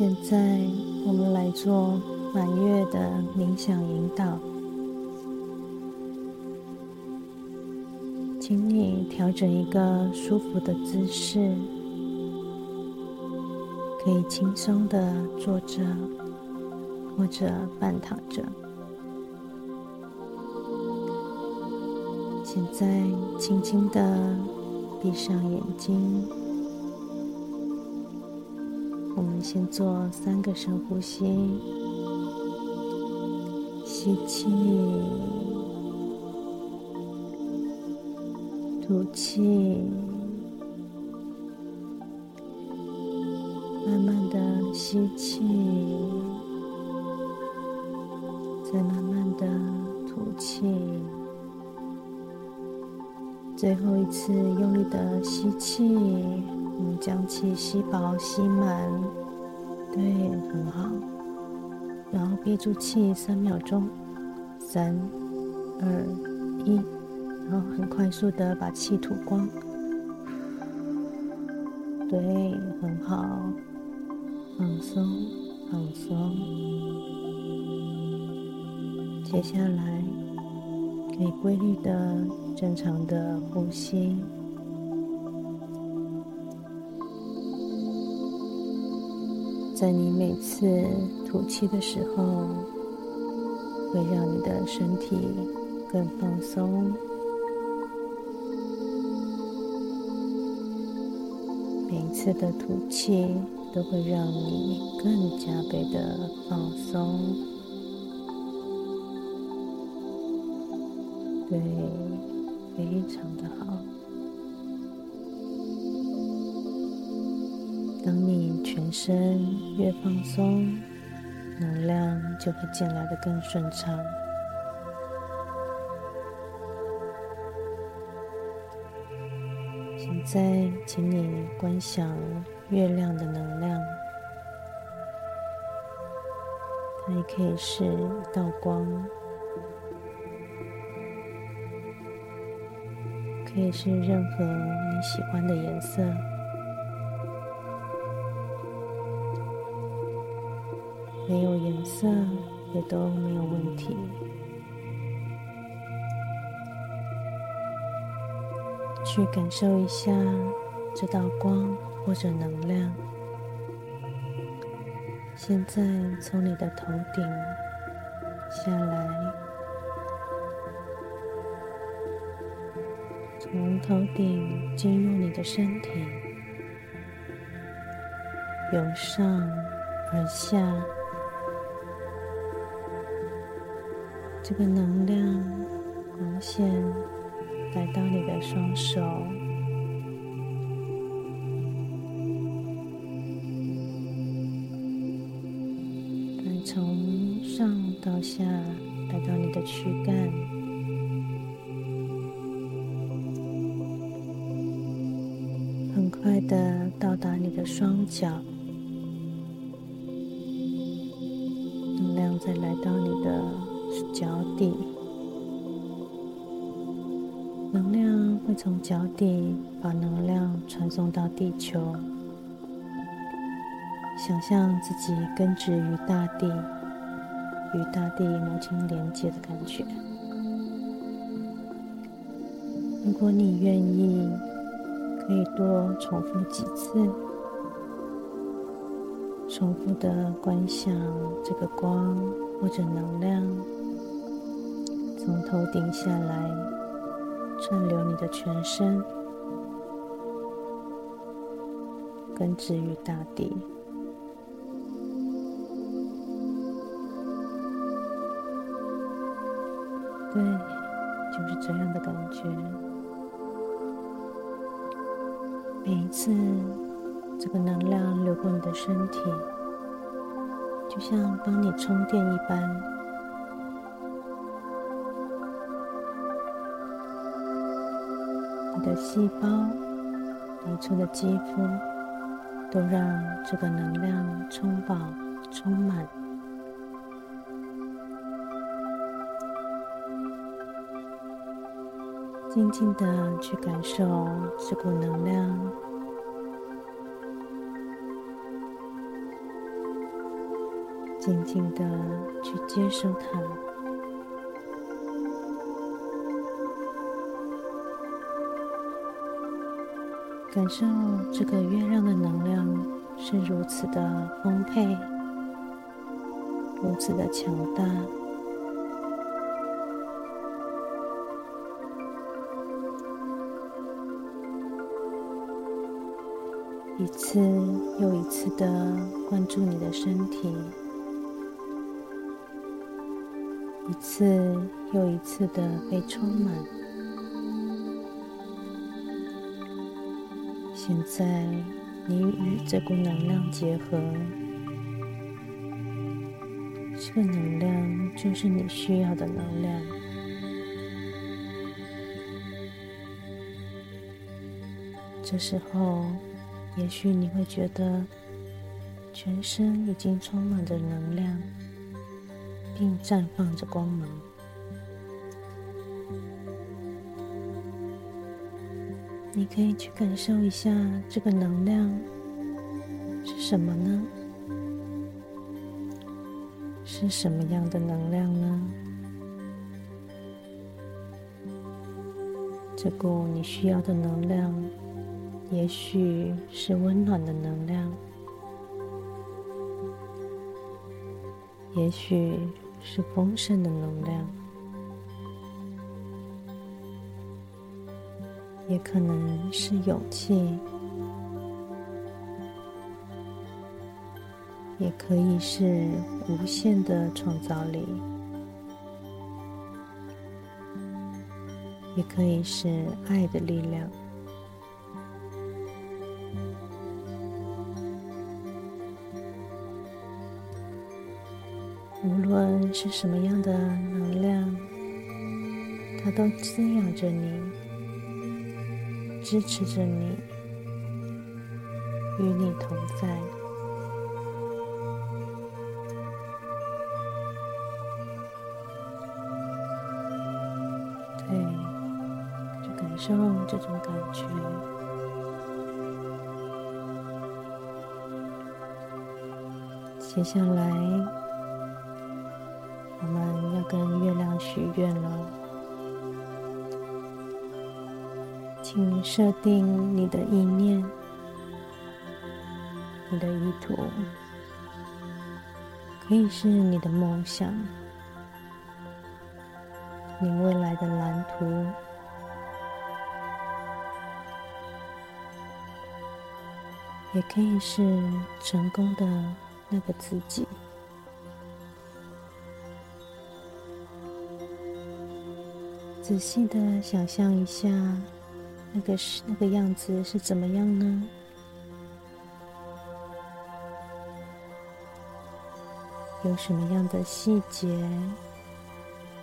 现在我们来做满月的冥想引导，请你调整一个舒服的姿势，可以轻松的坐着或者半躺着。现在，轻轻的闭上眼睛。先做三个深呼吸，吸气，吐气，慢慢的吸气，再慢慢的吐气。最后一次用力的吸气，我们将气吸饱吸满，对，很好。然后憋住气三秒钟，三、二、一，然后很快速的把气吐光，对，很好，放松，放松。接下来可以规律的。正常的呼吸，在你每次吐气的时候，会让你的身体更放松。每一次的吐气都会让你更加倍的放松。对。非常的好。身越放松，能量就会进来的更顺畅。现在，请你观想月亮的能量，它也可以是一道光。可以是任何你喜欢的颜色，色也都没有问题。去感受一下这道光或者能量，现在从你的头顶下来。从头顶进入你的身体，由上而下，这个能量光线来到你的双手，来从上到下来到你的躯干。很快的到达你的双脚，能量再来到你的是脚底，能量会从脚底把能量传送到地球。想象自己根植于大地，与大地母亲连接的感觉。如果你愿意。可以多重复几次，重复的观想这个光或者能量从头顶下来，串流你的全身，根植于大地。对，就是这样的感觉。每一次，这个能量流过你的身体，就像帮你充电一般。你的细胞、你处的肌肤，都让这个能量充饱、充满。静静的去感受这股能量，静静的去接受它，感受这个月亮的能量是如此的丰沛，如此的强大。一次又一次的关注你的身体，一次又一次的被充满。现在，你与这股能量结合，这个能量就是你需要的能量。这时候。也许你会觉得全身已经充满着能量，并绽放着光芒。你可以去感受一下这个能量是什么呢？是什么样的能量呢？这股你需要的能量。也许是温暖的能量，也许是丰盛的能量，也可能是勇气，也可以是无限的创造力，也可以是爱的力量。无论是什么样的能量，它都滋养着你，支持着你，与你同在。对，就感受这种感觉。接下来。跟月亮许愿了，请设定你的意念、你的意图，可以是你的梦想、你未来的蓝图，也可以是成功的那个自己。仔细的想象一下，那个是那个样子是怎么样呢？有什么样的细节？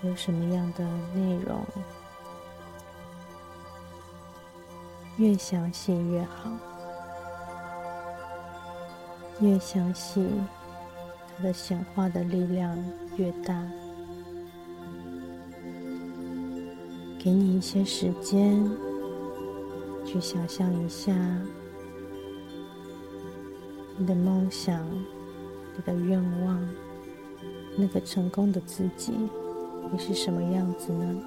有什么样的内容？越详细越好，越详细，它的显化的力量越大。给你一些时间，去想象一下你的梦想、你的愿望，那个成功的自己会是什么样子呢？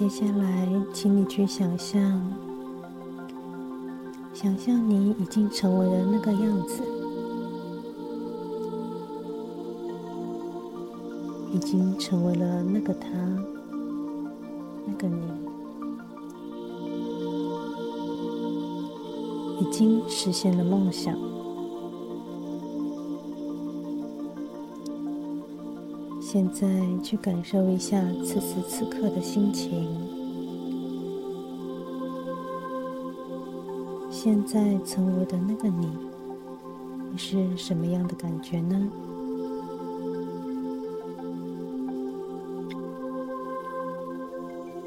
接下来，请你去想象，想象你已经成为了那个样子，已经成为了那个他，那个你，已经实现了梦想。现在去感受一下此时此刻的心情。现在成为的那个你，你是什么样的感觉呢？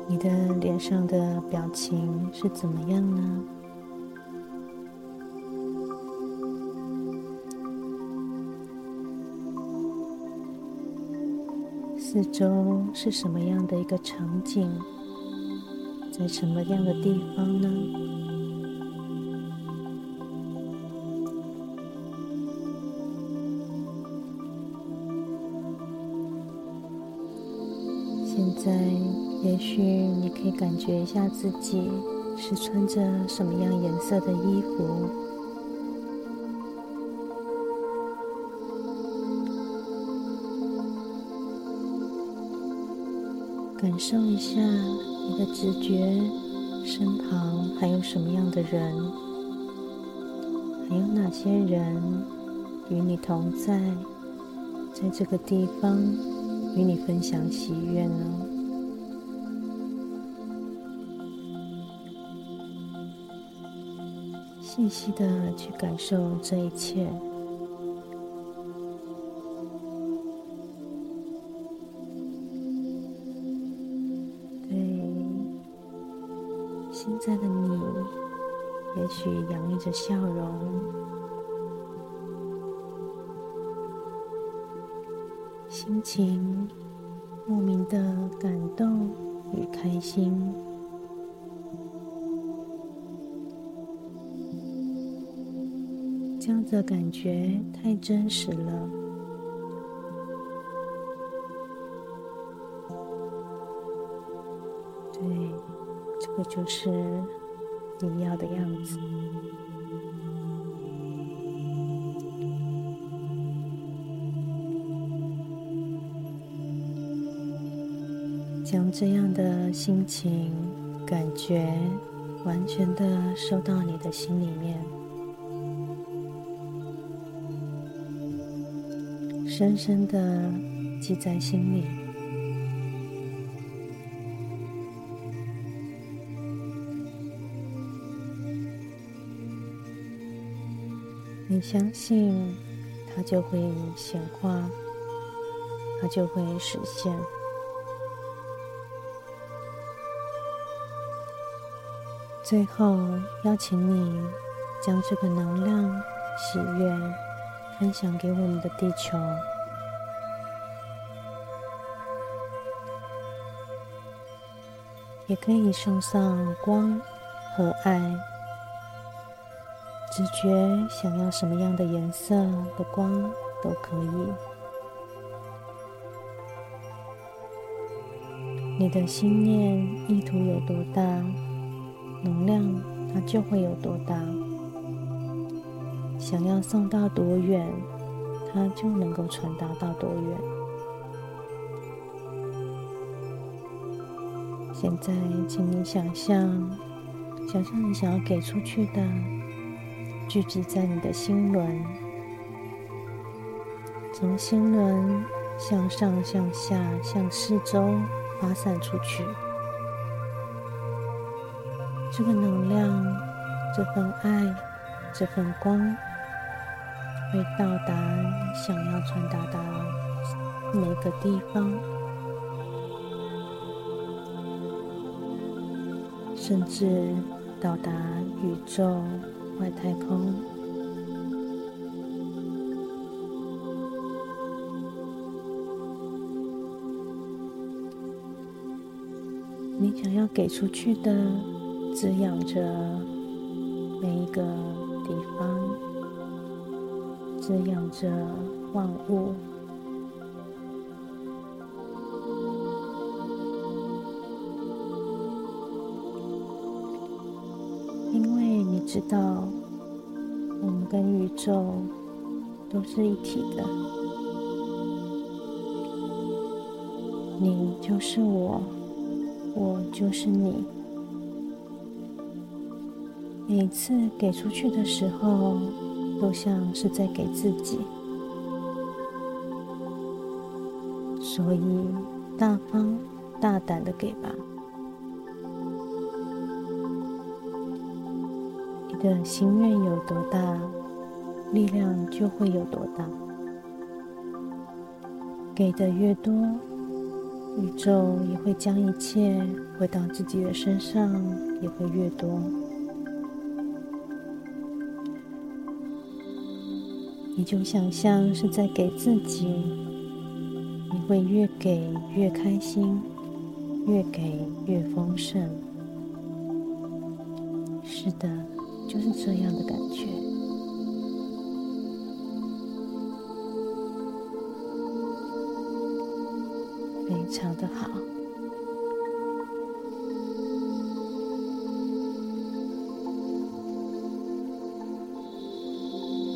你的脸上的表情是怎么样呢？四周是什么样的一个场景？在什么样的地方呢？现在，也许你可以感觉一下自己是穿着什么样颜色的衣服。感受一下你的直觉，身旁还有什么样的人？还有哪些人与你同在，在这个地方与你分享喜悦呢？细细的去感受这一切。现在的你，也许洋溢着笑容，心情莫名的感动与开心，这样的感觉太真实了。就是你要的样子。将这样的心情、感觉，完全的收到你的心里面，深深的记在心里。相信，它就会显化，它就会实现。最后，邀请你将这个能量、喜悦分享给我们的地球，也可以送上光和爱。直觉想要什么样的颜色的光都可以。你的心念意图有多大，能量它就会有多大。想要送到多远，它就能够传达到多远。现在，请你想象，想象你想要给出去的。聚集在你的心轮，从心轮向上、向下、向四周发散出去。这个能量、这份爱、这份光，会到达你想要传达的每个地方，甚至到达宇宙。外太空，你想要给出去的，滋养着每一个地方，滋养着万物。知道，我们跟宇宙都是一体的。你就是我，我就是你。每次给出去的时候，都像是在给自己，所以大方、大胆的给吧。的心愿有多大，力量就会有多大。给的越多，宇宙也会将一切回到自己的身上，也会越多。你就想象是在给自己，你会越给越开心，越给越丰盛。是的，就是这样的感觉，非常的好。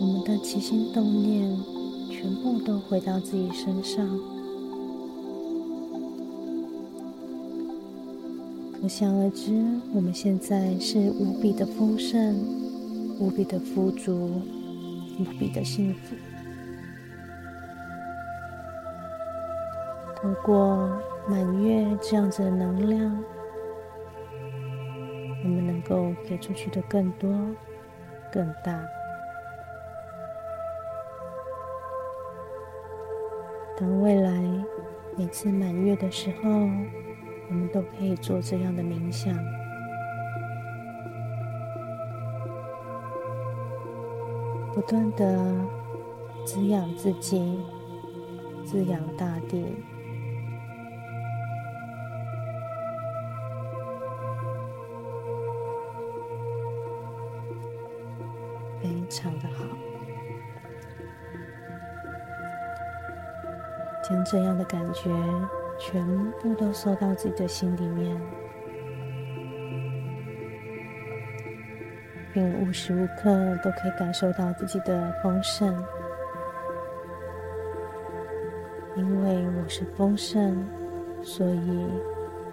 我们的起心动念，全部都回到自己身上，可想而知，我们现在是无比的丰盛，无比的富足，无比的幸福。透过满月这样子的能量，我们能够给出去的更多、更大。当未来每次满月的时候，我们都可以做这样的冥想，不断的滋养自己，滋养大地，非常的好。将这样的感觉全部都收到自己的心里面，并无时无刻都可以感受到自己的丰盛，因为我是丰盛，所以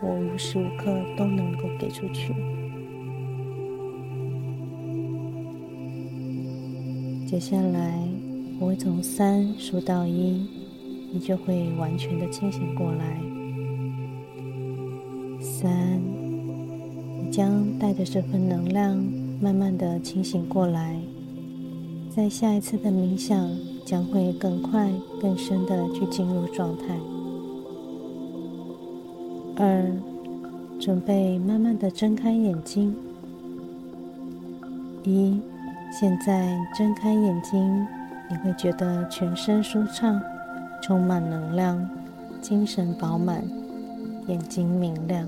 我无时无刻都能够给出去。接下来我会从三数到一。你就会完全的清醒过来。三，你将带着这份能量，慢慢的清醒过来。在下一次的冥想，将会更快、更深的去进入状态。二，准备慢慢的睁开眼睛。一，现在睁开眼睛，你会觉得全身舒畅。充满能量，精神饱满，眼睛明亮。